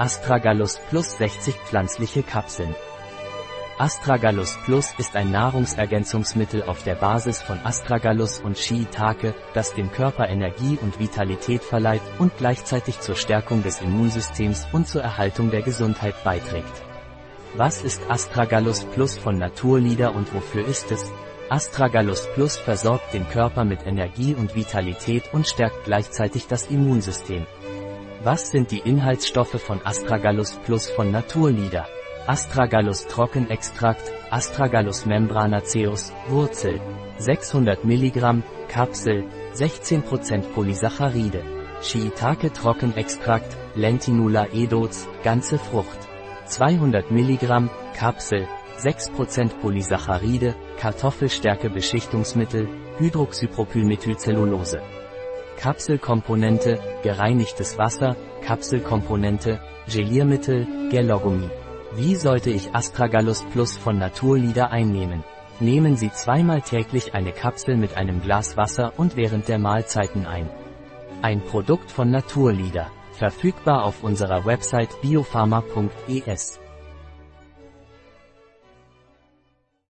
Astragalus Plus 60 pflanzliche Kapseln. Astragalus Plus ist ein Nahrungsergänzungsmittel auf der Basis von Astragalus und Shiitake, das dem Körper Energie und Vitalität verleiht und gleichzeitig zur Stärkung des Immunsystems und zur Erhaltung der Gesundheit beiträgt. Was ist Astragalus Plus von Naturlieder und wofür ist es? Astragalus Plus versorgt den Körper mit Energie und Vitalität und stärkt gleichzeitig das Immunsystem. Was sind die Inhaltsstoffe von Astragalus Plus von Naturlieder? Astragalus Trockenextrakt, Astragalus membranaceus, Wurzel, 600 mg, Kapsel, 16% Polysaccharide. Shiitake Trockenextrakt, Lentinula edoz, ganze Frucht. 200 mg, Kapsel, 6% Polysaccharide, Kartoffelstärke Beschichtungsmittel, Hydroxypropylmethylcellulose. Kapselkomponente, gereinigtes Wasser, Kapselkomponente, Geliermittel, Gelogummi. Wie sollte ich Astragalus Plus von Naturlieder einnehmen? Nehmen Sie zweimal täglich eine Kapsel mit einem Glas Wasser und während der Mahlzeiten ein. Ein Produkt von Naturlieder, verfügbar auf unserer Website biopharma.es.